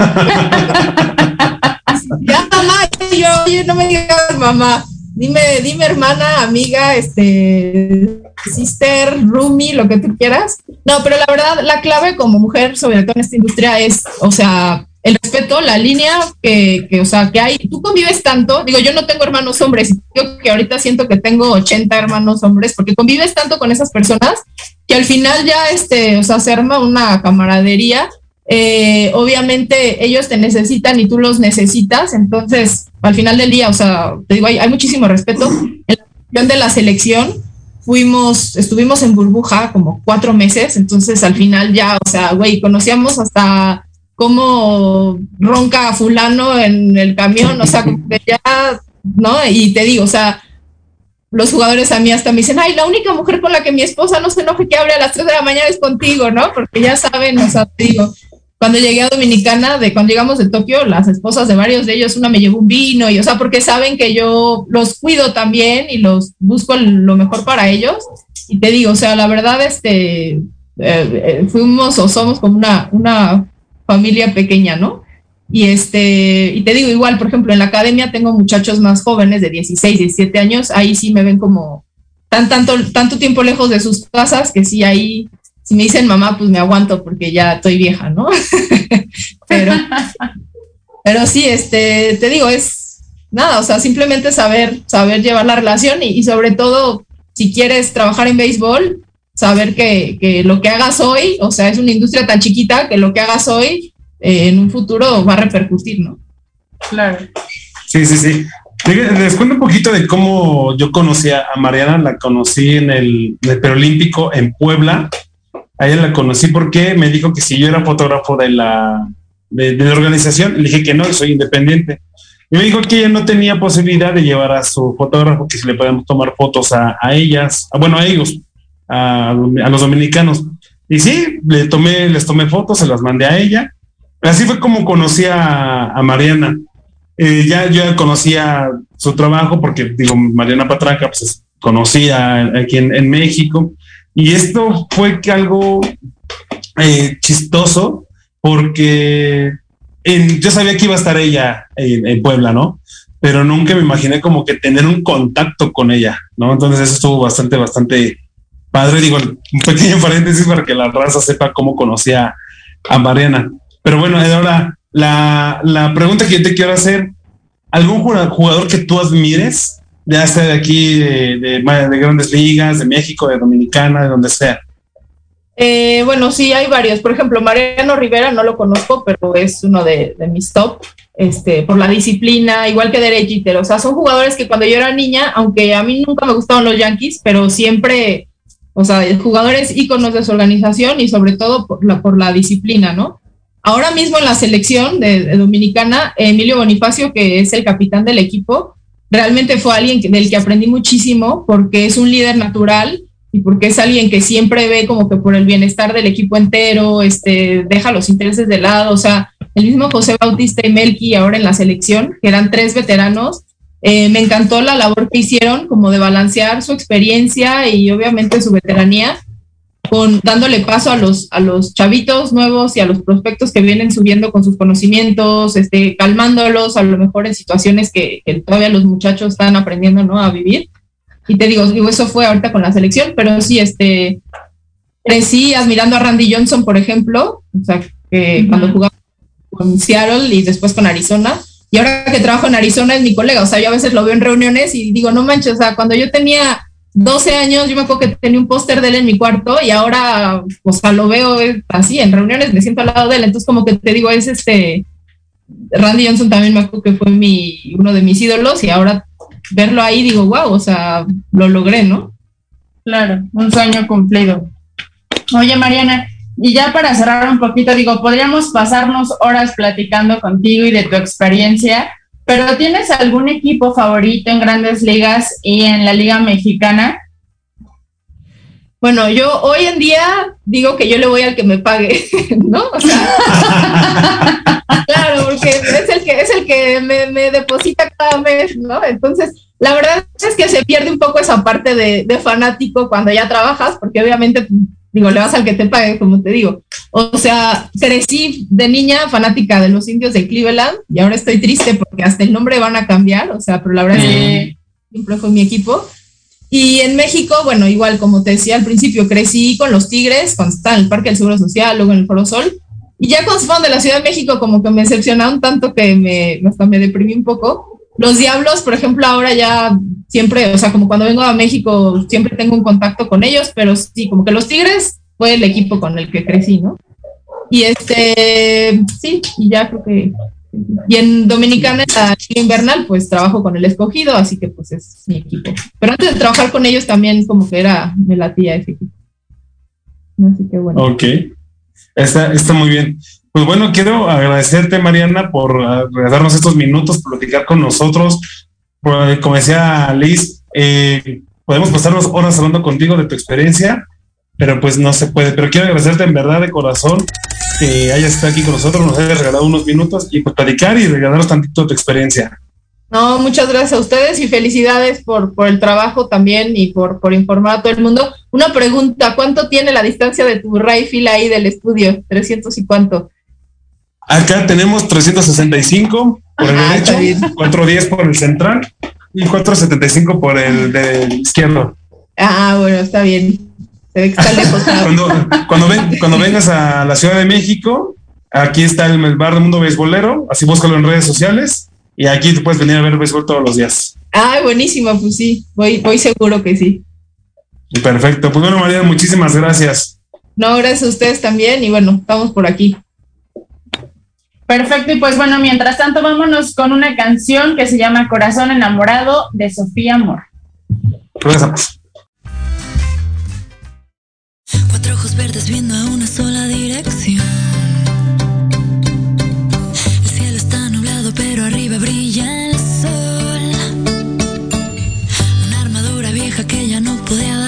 ya mamá, yo, oye, no me digas mamá, dime, dime hermana, amiga, este, sister, roomie, lo que tú quieras. No, pero la verdad, la clave como mujer, sobre todo en esta industria, es, o sea, el respeto, la línea que, que, o sea, que hay, tú convives tanto, digo, yo no tengo hermanos hombres, yo que ahorita siento que tengo 80 hermanos hombres, porque convives tanto con esas personas que al final ya, este, o sea, se arma una camaradería eh, obviamente ellos te necesitan y tú los necesitas, entonces al final del día, o sea, te digo, hay, muchísimo respeto. En la de la selección fuimos, estuvimos en burbuja como cuatro meses, entonces al final ya, o sea, güey, conocíamos hasta cómo ronca fulano en el camión, o sea, ya, ¿no? Y te digo, o sea, los jugadores a mí hasta me dicen, ay, la única mujer con la que mi esposa no se enoje que abre a las 3 de la mañana es contigo, ¿no? Porque ya saben, o sea, te digo, cuando llegué a Dominicana, de cuando llegamos de Tokio, las esposas de varios de ellos, una me llevó un vino, y o sea, porque saben que yo los cuido también y los busco lo mejor para ellos. Y te digo, o sea, la verdad, este, eh, eh, fuimos o somos como una, una familia pequeña, ¿no? Y este, y te digo, igual, por ejemplo, en la academia tengo muchachos más jóvenes de 16, 17 años, ahí sí me ven como tan tanto, tanto tiempo lejos de sus casas que sí ahí si me dicen mamá, pues me aguanto porque ya estoy vieja, ¿no? pero, pero sí, este, te digo, es nada, o sea, simplemente saber, saber llevar la relación y, sobre todo, si quieres trabajar en béisbol, saber que, que, lo que hagas hoy, o sea, es una industria tan chiquita que lo que hagas hoy eh, en un futuro va a repercutir, ¿no? Claro. Sí, sí, sí. Les cuento un poquito de cómo yo conocí a Mariana, la conocí en el, en el Perolímpico en Puebla, a ella la conocí porque me dijo que si yo era fotógrafo de la, de, la organización, le dije que no, soy independiente. Y me dijo que ella no tenía posibilidad de llevar a su fotógrafo, que si le podemos tomar fotos a, a ellas, bueno, a ellos, a, a, los dominicanos. Y sí, le tomé, les tomé fotos, se las mandé a ella. Así fue como conocí a, a Mariana. Eh, ya yo conocía su trabajo porque, digo, Mariana Patranca, pues conocía aquí en, en México. Y esto fue que algo eh, chistoso porque yo sabía que iba a estar ella en, Puebla, ¿no? Pero nunca me imaginé como que tener un contacto con ella, ¿no? Entonces eso estuvo bastante, bastante, padre, digo, un pequeño paréntesis para que la raza sepa cómo conocía a Mariana. Pero bueno, ahora la, la pregunta que yo te quiero hacer, ¿algún jugador que tú admires, ya sea de aquí, de, de, grandes ligas, de México, de Dominicana, de donde sea? Eh, bueno, sí, hay varios. Por ejemplo, Mariano Rivera no lo conozco, pero es uno de, mis top, este, por la disciplina, igual que Derek Jeter. O sea, son jugadores que cuando yo era niña, aunque a mí nunca me gustaban los Yankees, pero siempre, o sea, jugadores íconos de su organización y sobre todo por la, disciplina, ¿no? Ahora mismo en la selección de, Dominicana, Emilio Bonifacio, que es el capitán del equipo, realmente fue alguien del que aprendí muchísimo porque es un líder natural y porque es alguien que siempre ve como que por el bienestar del equipo entero, este, deja los intereses de lado, o sea, el mismo José Bautista y Melqui ahora en la selección, que eran tres veteranos, eh, me encantó la labor que hicieron como de balancear su experiencia y obviamente su veteranía con dándole paso a los, a los chavitos nuevos y a los prospectos que vienen subiendo con sus conocimientos, este, calmándolos a lo mejor en situaciones que, que todavía los muchachos están aprendiendo ¿no? a vivir. Y te digo, digo, eso fue ahorita con la selección, pero sí, este, crecí admirando a Randy Johnson, por ejemplo, o sea, que cuando jugaba con Seattle y después con Arizona, y ahora que trabajo en Arizona es mi colega, o sea, yo a veces lo veo en reuniones y digo, no manches, o sea, cuando yo tenía 12 años, yo me acuerdo que tenía un póster de él en mi cuarto y ahora, o sea, lo veo así, en reuniones me siento al lado de él, entonces como que te digo, es este, Randy Johnson también me acuerdo que fue mi, uno de mis ídolos y ahora verlo ahí digo, wow, o sea, lo logré, ¿no? Claro, un sueño cumplido. Oye, Mariana, y ya para cerrar un poquito, digo, podríamos pasarnos horas platicando contigo y de tu experiencia, pero ¿tienes algún equipo favorito en grandes ligas y en la Liga Mexicana? Bueno, yo hoy en día digo que yo le voy al que me pague, ¿no? Claro, porque es el que, es el que me, deposita cada mes, ¿no? Entonces, la verdad es que se pierde un poco esa parte de, fanático cuando ya trabajas, porque obviamente, digo, le vas al que te pague, como te digo. O sea, crecí de niña fanática de los indios de Cleveland y ahora estoy triste porque hasta el nombre van a cambiar, o sea, pero la verdad es que siempre fue mi equipo. Y en México, bueno, igual como te decía al principio, crecí con los Tigres, cuando estaba en el Parque del Seguro Social, luego en el Foro Sol. Y ya cuando se fueron de la Ciudad de México, como que me decepcionaron tanto que me, hasta me deprimí un poco. Los Diablos, por ejemplo, ahora ya siempre, o sea, como cuando vengo a México, siempre tengo un contacto con ellos, pero sí, como que los Tigres fue el equipo con el que crecí, ¿no? Y este, sí, y ya creo que y en Dominicana, en la invernal, pues trabajo con el escogido, así que pues es mi equipo. Pero antes de trabajar con ellos también como que era, me latía ese equipo. Así que bueno. Ok, está, está muy bien. Pues bueno, quiero agradecerte, Mariana, por uh, darnos estos minutos, platicar con nosotros. como decía Liz, eh, podemos pasarnos horas hablando contigo de tu experiencia, pero pues no se puede. Pero quiero agradecerte en verdad de corazón que hayas estado aquí con nosotros, nos hayas regalado unos minutos y pues platicar y regalarnos tantito tu experiencia. No, muchas gracias a ustedes y felicidades por, por el trabajo también y por, por informar a todo el mundo. Una pregunta, ¿cuánto tiene la distancia de tu rifle ahí del estudio? ¿300 y cuánto? Acá tenemos 365 por el derecho, 410 por el central y 475 por el del izquierdo. Ah, bueno, está bien. cuando, cuando, vengas a la Ciudad de México, aquí está el, bar del mundo beisbolero, así búscalo en redes sociales y aquí te puedes venir a ver béisbol todos los días. Ah, buenísimo, pues sí, voy, voy seguro que sí. Perfecto, pues bueno, María, muchísimas gracias. No, gracias a ustedes también y bueno, estamos por aquí. Perfecto, y pues bueno, mientras tanto vámonos con una canción que se llama Corazón enamorado de Sofía Amor. Cuatro ojos verdes viendo a una sola dirección. El cielo está nublado, pero arriba brilla el sol. Una armadura vieja que ya no podía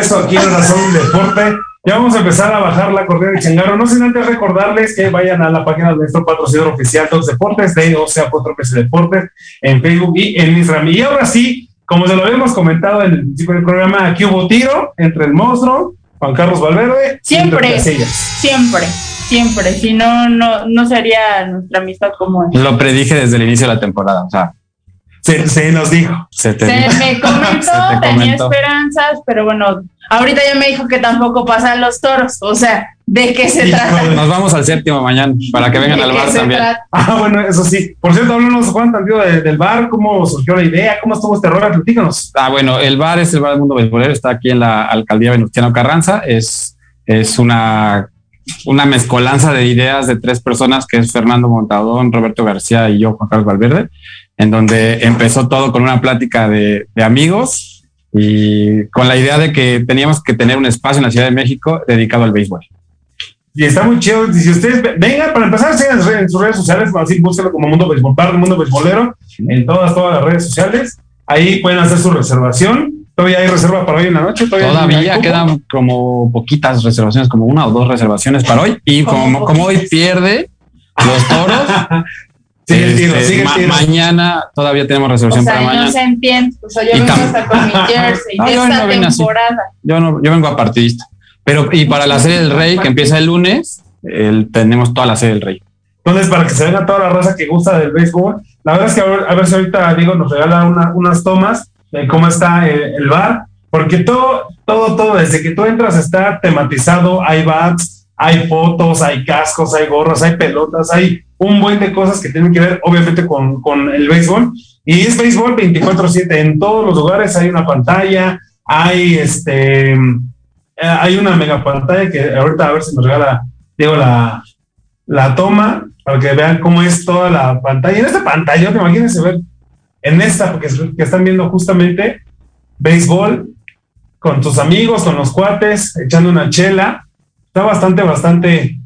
regreso aquí en Razón Deporte. Ya vamos a empezar a bajar la correa de Changaro. No sin antes recordarles que vayan a la página de nuestro patrocinador oficial Dos Deportes, de o sea, Deportes, en Facebook y en Instagram. Y ahora sí, como se lo habíamos comentado en el principio del programa, aquí hubo tiro entre el monstruo, Juan Carlos Valverde. Siempre, siempre, siempre. Si no, no, no sería nuestra amistad como es. Lo predije desde el inicio de la temporada. O sea, se, nos dijo. Se, me comentó, tenía esperanzas, pero bueno, ahorita ya me dijo que tampoco pasan los toros. O sea, ¿de qué se trata? Nos vamos al séptimo mañana para que vengan al bar también. Ah, bueno, eso sí. Por cierto, háblanos, Juan, tantito del bar, cómo surgió la idea, cómo estuvo este rol, platícanos. Ah, bueno, el bar es el bar del mundo beisbolero, está aquí en la alcaldía Venustiano Carranza. Es, es una una mezcolanza de ideas de tres personas, que es Fernando Montadón, Roberto García y yo, Juan Carlos Valverde en donde empezó todo con una plática de, amigos y con la idea de que teníamos que tener un espacio en la Ciudad de México dedicado al béisbol. Y está muy chido. Si ustedes vengan, para empezar, sigan en sus redes sociales, así búsquenlo como Mundo Béisbol, Bar Mundo Béisbolero, en todas, todas las redes sociales. Ahí pueden hacer su reservación. Todavía hay reserva para hoy en la noche. Todavía, quedan como poquitas reservaciones, como una o dos reservaciones para hoy. Y como, como hoy pierde los toros, Este, mañana todavía tenemos resolución para mañana. No se entiende. Pues yo vengo hasta con mi jersey yo esta temporada. Yo, no, yo vengo a partidista. Pero, y para la serie del Rey, que empieza el lunes, tenemos toda la serie del Rey. Entonces, para que se venga toda la raza que gusta del béisbol, la verdad es que a ver, si ahorita Diego nos regala unas tomas de cómo está el, bar, porque todo, todo, todo, desde que tú entras está tematizado, hay bats, hay fotos, hay cascos, hay gorras, hay pelotas, hay un buen de cosas que tienen que ver obviamente con, con el béisbol. Y es béisbol 24/7, en todos los lugares hay una pantalla, hay este, eh, hay una mega pantalla que ahorita a ver si nos regala, digo, la, la toma para que vean cómo es toda la pantalla. En esta pantalla, imagínense ver en esta, porque que están viendo justamente béisbol con tus amigos, con los cuates, echando una chela. Está bastante, bastante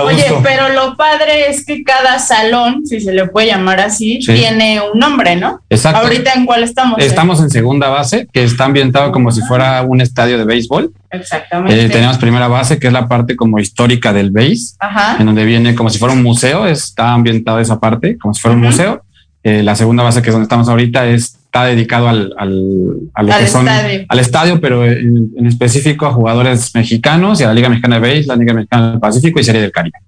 Oye, pero lo padre es que cada salón, si se le puede llamar así, tiene un nombre, ¿no? Exacto. Ahorita en cuál estamos. Estamos en segunda base, que está ambientado como si fuera un estadio de béisbol. Exactamente. Eh, tenemos primera base, que es la parte como histórica del béis, en donde viene como si fuera un museo, está ambientado esa parte, como si fuera un museo. Eh, la segunda base, que es donde estamos ahorita, está dedicado al, al, estadio. al estadio, pero en, específico a jugadores mexicanos y a la Liga Mexicana de Béis, la Liga Mexicana del Pacífico y Serie del Caribe.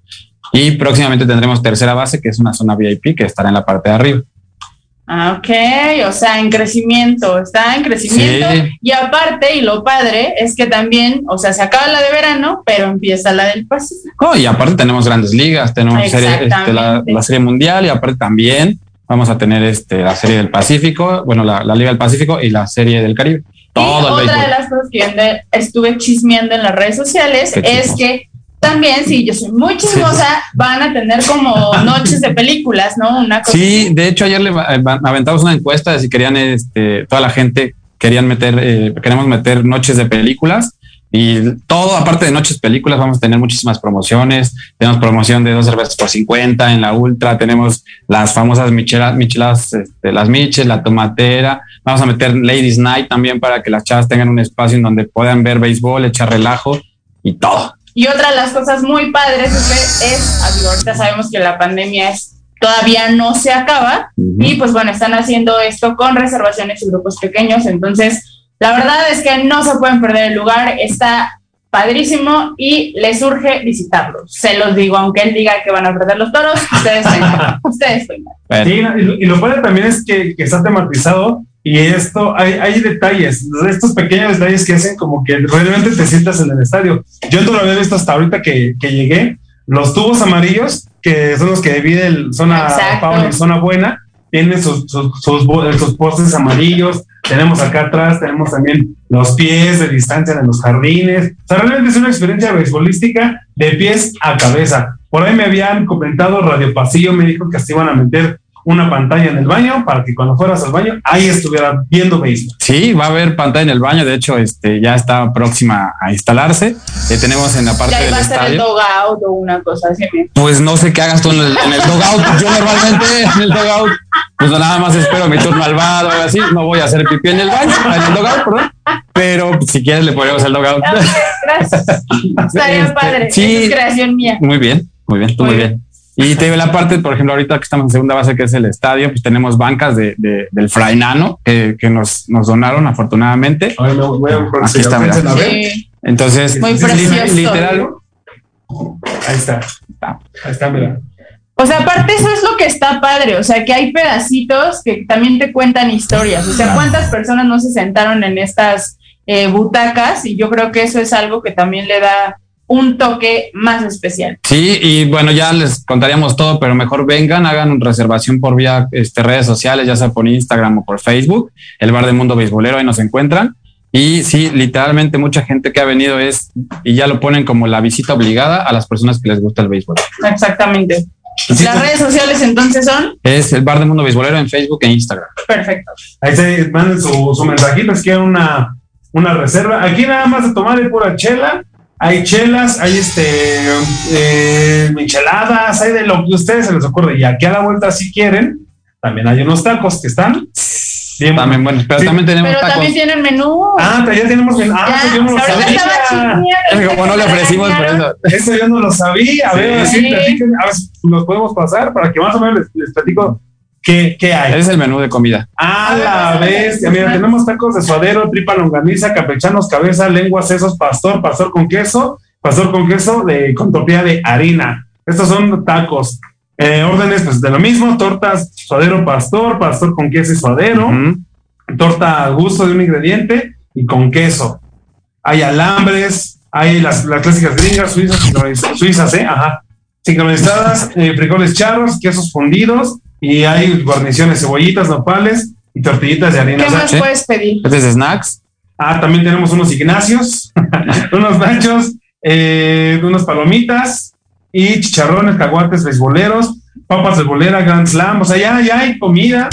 Y próximamente tendremos tercera base, que es una zona VIP que estará en la parte de arriba. Ah, ok, o sea, en crecimiento, está en crecimiento. Y aparte, y lo padre es que también, o sea, se acaba la de verano, pero empieza la del Pacífico. Oh, y aparte tenemos grandes ligas, tenemos este, la, la, Serie Mundial y aparte también vamos a tener este, la serie del Pacífico, bueno, la, Liga del Pacífico y la serie del Caribe. Todo y otra de las cosas que estuve chismeando en las redes sociales es que también, si yo soy muy chismosa, van a tener como noches de películas, ¿no? Una cosa sí, de hecho ayer le eh, aventamos una encuesta de si querían, este, toda la gente querían meter, eh, queremos meter noches de películas y todo, aparte de noches películas, vamos a tener muchísimas promociones. Tenemos promoción de dos cervezas por 50 en la Ultra. Tenemos las famosas michelas, michelas este, las miches, la tomatera. Vamos a meter Ladies Night también para que las chavas tengan un espacio en donde puedan ver béisbol, echar relajo y todo. Y otra de las cosas muy padres es, es ahorita sabemos que la pandemia es todavía no se acaba y pues bueno, están haciendo esto con reservaciones y grupos pequeños. Entonces, la verdad es que no se pueden perder el lugar, está padrísimo y les urge visitarlo. Se los digo, aunque él diga que van a perder los toros, ustedes vengan. ustedes vengan. y, lo padre también es que, está tematizado y esto, hay, hay detalles, estos pequeños detalles que hacen como que realmente te sientas en el estadio. Yo no lo había visto hasta ahorita que, llegué. Los tubos amarillos, que son los que dividen zona Paula y zona buena, tienen sus, sus, sus postes amarillos, tenemos acá atrás, tenemos también los pies de distancia de los jardines. O sea, realmente es una experiencia beisbolística de pies a cabeza. Por ahí me habían comentado Radio Pasillo, me dijo que se iban a meter una pantalla en el baño para que cuando fueras al baño ahí estuviera viendo béisbol. Sí, va a haber pantalla en el baño. De hecho, este ya está próxima a instalarse. Eh, tenemos en la parte Ya del iba a ser el dogout o una cosa así. Pues no sé qué hagas tú en el, en el dogout. Yo normalmente en el dogout, pues nada más espero mi turno al bar o algo así. No voy a hacer pipí en el baño, en el dogout, perdón. Pero si quieres le ponemos el dogout. Gracias. Estaría Este, padre. sí. Es creación mía. Muy bien, muy bien, tú muy, bien. Y te digo la parte, por ejemplo, ahorita que estamos en segunda base, que es el estadio, pues tenemos bancas de, de- del Frainano que, que nos, nos donaron afortunadamente. Aquí está, mira. Sí. Entonces, Muy li- precioso. literal, Ahí está. Ahí está, mira. O sea, aparte eso es lo que está padre, o sea, que hay pedacitos que también te cuentan historias, o sea, cuántas personas no se sentaron en estas eh, butacas y yo creo que eso es algo que también le da un toque más especial. Sí, y bueno, ya les contaríamos todo, pero mejor vengan, hagan una reservación por vía este, redes sociales, ya sea por Instagram o por Facebook, el Bar de Mundo Beisbolero, ahí nos encuentran. Y sí, literalmente mucha gente que ha venido es, y ya lo ponen como la visita obligada a las personas que les gusta el béisbol. Exactamente. Las redes sociales entonces son Es el Bar de Mundo Beisbolero en Facebook e Instagram. perfectos. Ahí se manden su, su mensajito, es que una, una reserva. Aquí nada más de tomar de pura chela. Hay chelas, hay este eh, micheladas, hay de lo que a ustedes se les ocurre. Y aquí a la vuelta, si quieren, también hay unos tacos que están bien También buenos, pero también tenemos Pero tacos. también tienen menú. Ah, ya tenemos bien. Ah, Ya, eso yo no lo sabía. Como no le ofrecimos por eso. Eso yo no lo sabía. A ver, Sí. así platiquen, a ver si nos podemos pasar para que más o menos les, les platico qué, qué hay. Es el menú de comida. A la bestia, mira, tenemos tacos de suadero, tripa longaniza, campechanos, cabeza, lengua, sesos, pastor, pastor con queso, pastor con queso de, con tortilla de harina. Estos son tacos. Eh, órdenes, pues de lo mismo, tortas, suadero, pastor, pastor con queso y suadero, torta al gusto de un ingrediente y con queso. Hay alambres, hay las, las clásicas gringas, suizas, suizas, ¿eh? Ajá. Sincronizadas, eh, frijoles charros, quesos fundidos y hay guarniciones, cebollitas, nopales y tortillitas de harina. ¿Qué más puedes pedir? Es de snacks. Ah, también tenemos unos ignacios, unos nachos, eh, unas palomitas y chicharrones, caguates, beisboleros, papas de bolera, Grand Slam. O sea, ya, ya hay comida.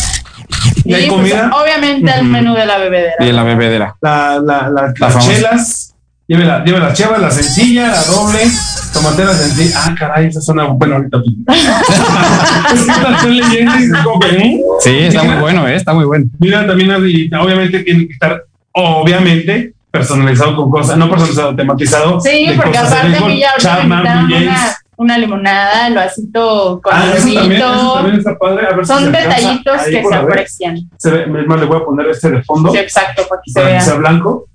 Ya hay Y, pues, comida. obviamente el menú de la bebedera. Y la bebedera. La, la, la- las chelas. Lleve, la, lleve las chevas, la sencilla, la doble, tomatera sencilla. Ah, caray, esa suena bueno ahorita. es que la estoy leyendo y es como que, ¿eh? Sí, está muy bueno, ¿eh? está muy bueno. Mira, también obviamente tiene que estar, obviamente, personalizado con cosas, no personalizado, tematizado. Sí, de porque aparte a mí ya ahorita me una, limonada, el vasito con Ah, eso también, eso huevito. también está padre. A ver si Son detallitos que se aprecian. Se ve, es más, le voy a poner este de fondo Sí, exacto, para que se para que vea. sea blanco.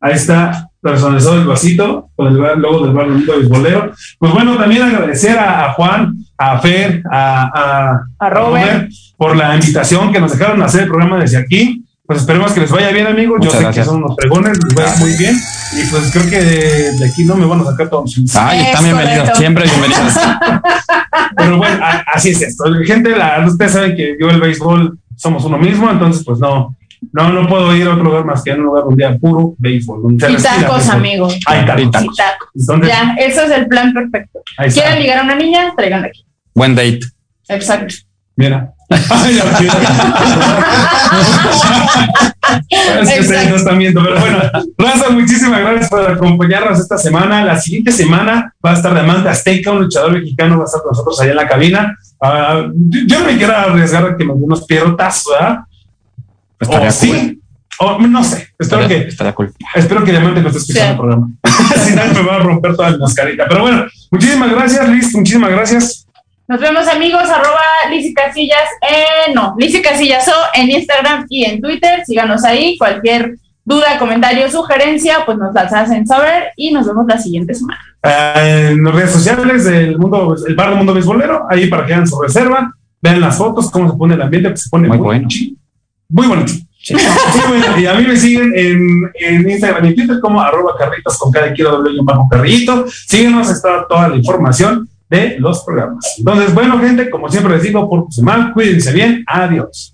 Ahí está personalizado el vasito con el logo del bar de Beisbolero. Pues bueno, también agradecer a, a Juan, a Fer, a, a, A Robert. por la invitación que nos dejaron hacer el programa desde aquí. Pues esperemos que les vaya bien, amigos. Muchas Yo sé gracias. que son unos pregones, les va a ir muy bien. Y pues creo que de, de aquí no me van a sacar todos. Ay, están Es bienvenidos, siempre bienvenidos. Pero bueno, a- así es esto. Gente, la, ustedes saben que yo el béisbol somos uno mismo, entonces pues no, no, no puedo ir a otro lugar más que a un lugar donde haya puro béisbol. donde Y tacos, béisbol. amigo. Hay tacos. Y tacos. Y tacos. Entonces, Ya, eso es el plan perfecto. ¿Quieren ligar a una niña? Traigan aquí. Buen date. Exacto. Mira. Ay, la chica. es que ustedes no están viendo, pero bueno, Raza, muchísimas gracias por acompañarnos esta semana. La siguiente semana va a estar de Amanda Azteca, un luchador mexicano, va a estar con nosotros allá en la cabina. Ah, yo- me quiero arriesgar a que me dé unos pierrotas, ¿verdad? Pues O estaría sí, cool. o no sé, espero Estaría, que, estaría cool. espero que Diamante no esté escuchando Sí. el programa. si no, me va a romper toda la mascarita. Pero bueno, muchísimas gracias, Liz, muchísimas gracias. Nos vemos amigos, arroba Lizzy Casillas, eh, no, Lizzy Casillas O en Instagram y en Twitter, síganos ahí, cualquier duda, comentario, sugerencia, pues nos las hacen saber y nos vemos la siguiente semana. Eh, en las redes sociales del mundo, el bar del mundo beisbolero, ahí para que hagan su reserva, vean las fotos, cómo se pone el ambiente, pues se pone Muy muy, bueno. Muy bonito. Sí, bueno, y a mí me siguen en, en Instagram y Twitter como arroba carritos con cada kilo doble bajo carrillito. Síguenos, está toda la información de los programas. Entonces, bueno, gente, como siempre les digo, por su mal, cuídense bien, adiós.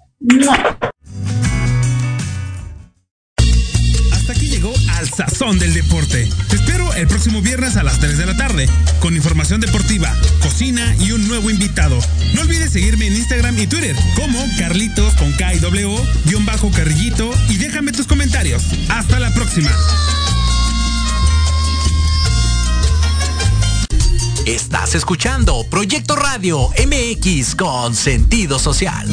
Hasta aquí llegó Al Sazón del Deporte. El próximo viernes a las 3 de la tarde con información deportiva, cocina y un nuevo invitado. No olvides seguirme en Instagram y Twitter como Carlitos con K y W, guion bajo carrillito y déjame tus comentarios. Hasta la próxima. Estás escuchando Proyecto Radio MX con sentido social.